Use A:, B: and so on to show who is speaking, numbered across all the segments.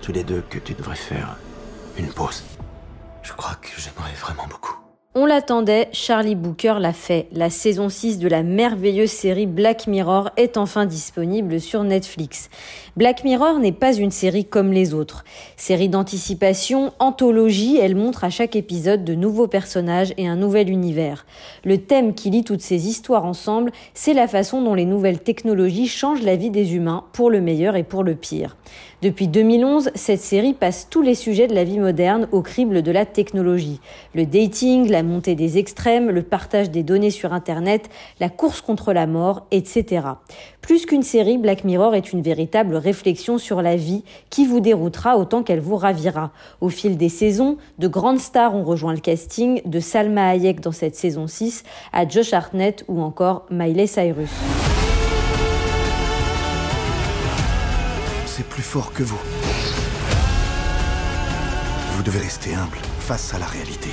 A: tous les deux que tu devrais faire une pause. Je crois que j'aimerais vraiment beaucoup.
B: On l'attendait, Charlie Booker l'a fait. La saison 6 de la merveilleuse série Black Mirror est enfin disponible sur Netflix. Black Mirror n'est pas une série comme les autres. Série d'anticipation, anthologie, elle montre à chaque épisode de nouveaux personnages et un nouvel univers. Le thème qui lie toutes ces histoires ensemble, c'est la façon dont les nouvelles technologies changent la vie des humains, pour le meilleur et pour le pire. Depuis 2011, cette série passe tous les sujets de la vie moderne au crible de la technologie. Le dating, la montée des extrêmes, le partage des données sur Internet, la course contre la mort, etc. Plus qu'une série, Black Mirror est une véritable réflexion sur la vie qui vous déroutera autant qu'elle vous ravira. Au fil des saisons, de grandes stars ont rejoint le casting, de Salma Hayek dans cette saison 6 à Josh Hartnett ou encore Miley Cyrus.
C: c'est plus fort que vous. Vous devez rester humble face à la réalité.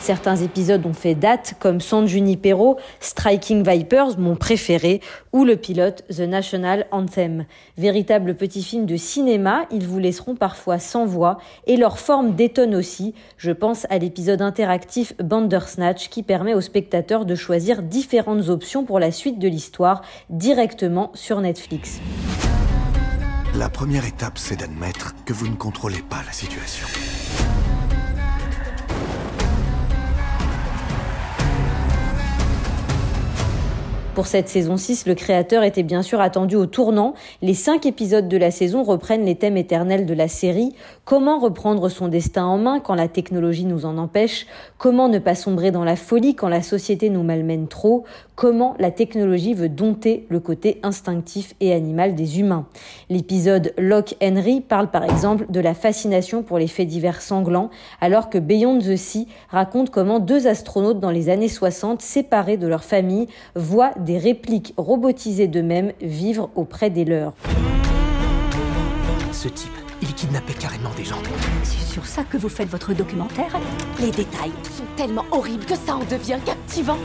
B: Certains épisodes ont fait date, comme San Junipero, Striking Vipers, mon préféré, ou le pilote The National Anthem. Véritable petit film de cinéma, ils vous laisseront parfois sans voix, et leur forme détonne aussi. Je pense à l'épisode interactif Bandersnatch qui permet aux spectateurs de choisir différentes options pour la suite de l'histoire directement sur Netflix.
C: La première étape, c'est d'admettre que vous ne contrôlez pas la situation.
B: Pour cette saison 6, le créateur était bien sûr attendu au tournant. Les cinq épisodes de la saison reprennent les thèmes éternels de la série. Comment reprendre son destin en main quand la technologie nous en empêche? Comment ne pas sombrer dans la folie quand la société nous malmène trop? Comment la technologie veut dompter le côté instinctif et animal des humains? L'épisode Locke Henry parle par exemple de la fascination pour les faits divers sanglants, alors que Beyond the Sea raconte comment deux astronautes dans les années 60, séparés de leur famille, voient des répliques robotisées d'eux-mêmes vivre auprès des leurs.
A: Ce type, il kidnappait carrément des gens.
D: C'est sur ça que vous faites votre documentaire? Les détails sont tellement horribles que ça en devient captivant.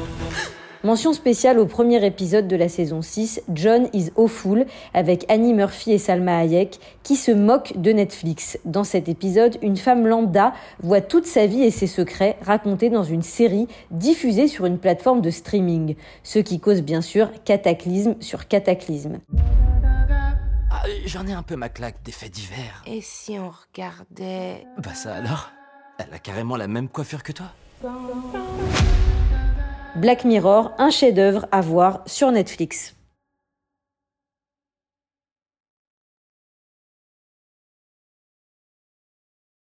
B: Mention spéciale au premier épisode de la saison 6, John is Awful, avec Annie Murphy et Salma Hayek, qui se moquent de Netflix. Dans cet épisode, une femme lambda voit toute sa vie et ses secrets racontés dans une série diffusée sur une plateforme de streaming, ce qui cause bien sûr cataclysme sur cataclysme.
A: Ah, J'en ai un peu ma claque des faits divers.
E: Et si on regardait...
A: Bah ça alors? Elle a carrément la même coiffure que toi?
B: Black Mirror, un chef-d'œuvre à voir sur Netflix.